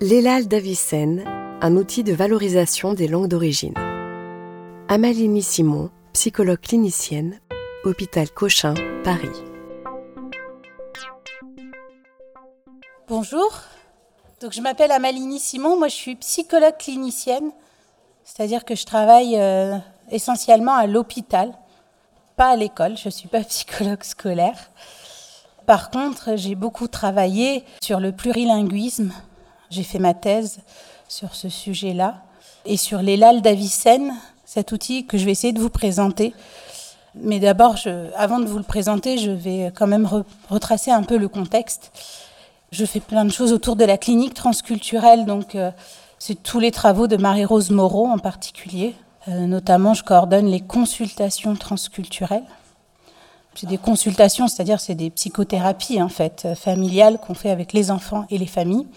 L'ELAL d'Avicenne, un outil de valorisation des langues d'origine. Amalini Simon, psychologue clinicienne, hôpital Cochin, Paris. Bonjour, donc je m'appelle Amalini Simon, moi je suis psychologue clinicienne, c'est-à-dire que je travaille euh, essentiellement à l'hôpital, pas à l'école, je ne suis pas psychologue scolaire. Par contre, j'ai beaucoup travaillé sur le plurilinguisme, j'ai fait ma thèse sur ce sujet-là et sur l'ELAL d'Avicenne, cet outil que je vais essayer de vous présenter. Mais d'abord, avant de vous le présenter, je vais quand même retracer un peu le contexte. Je fais plein de choses autour de la clinique transculturelle, donc euh, c'est tous les travaux de Marie-Rose Moreau en particulier. Euh, notamment, je coordonne les consultations transculturelles. C'est des consultations, c'est-à-dire c'est des psychothérapies en fait familiales qu'on fait avec les enfants et les familles.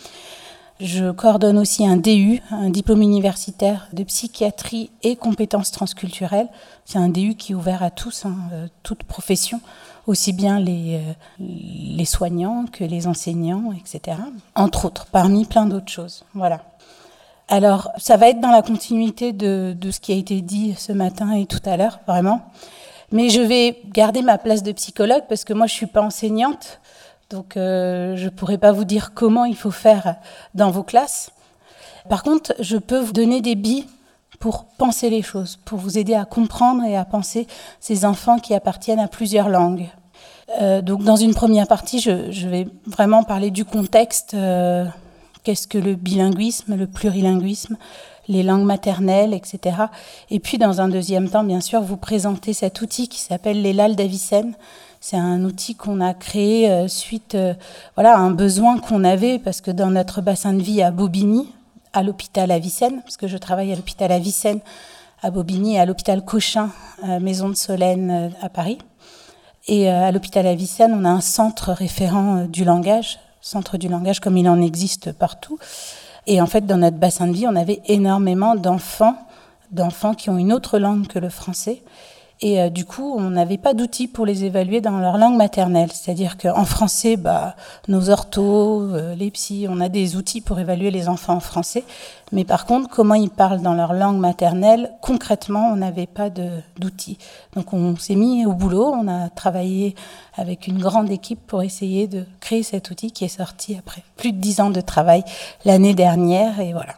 Je coordonne aussi un DU, un diplôme universitaire de psychiatrie et compétences transculturelles. C'est un DU qui est ouvert à tous, hein, euh, toute profession, aussi bien les, euh, les soignants que les enseignants, etc. Entre autres, parmi plein d'autres choses. Voilà. Alors, ça va être dans la continuité de, de ce qui a été dit ce matin et tout à l'heure, vraiment. Mais je vais garder ma place de psychologue parce que moi, je suis pas enseignante. Donc euh, je ne pourrais pas vous dire comment il faut faire dans vos classes. Par contre, je peux vous donner des billes pour penser les choses, pour vous aider à comprendre et à penser ces enfants qui appartiennent à plusieurs langues. Euh, donc dans une première partie, je, vais vraiment parler du contexte. Euh, Qu'est-ce que le bilinguisme, le plurilinguisme, les langues maternelles, etc. Et puis dans un deuxième temps, bien sûr, vous présenter cet outil qui s'appelle l'ELAL d'Avicenne, c'est un outil qu'on a créé euh, suite euh, voilà, à un besoin qu'on avait, parce que dans notre bassin de vie à Bobigny, à l'hôpital Avicenne, parce que je travaille à l'hôpital Avicenne, à Bobigny à l'hôpital Cochin, Maison de Solène euh, à Paris. Et à l'hôpital Avicenne, on a un centre référent du langage, centre du langage comme il en existe partout. Et en fait, dans notre bassin de vie, on avait énormément d'enfants, d'enfants qui ont une autre langue que le français et euh, du coup, on n'avait pas d'outils pour les évaluer dans leur langue maternelle. C'est-à-dire qu'en français, bah, nos orthos, euh, les psys, on a des outils pour évaluer les enfants en français. Mais par contre, comment ils parlent dans leur langue maternelle, concrètement, on n'avait pas d'outils. Donc on s'est mis au boulot, on a travaillé avec une grande équipe pour essayer de créer cet outil qui est sorti après plus de dix ans de travail l'année dernière. Et voilà.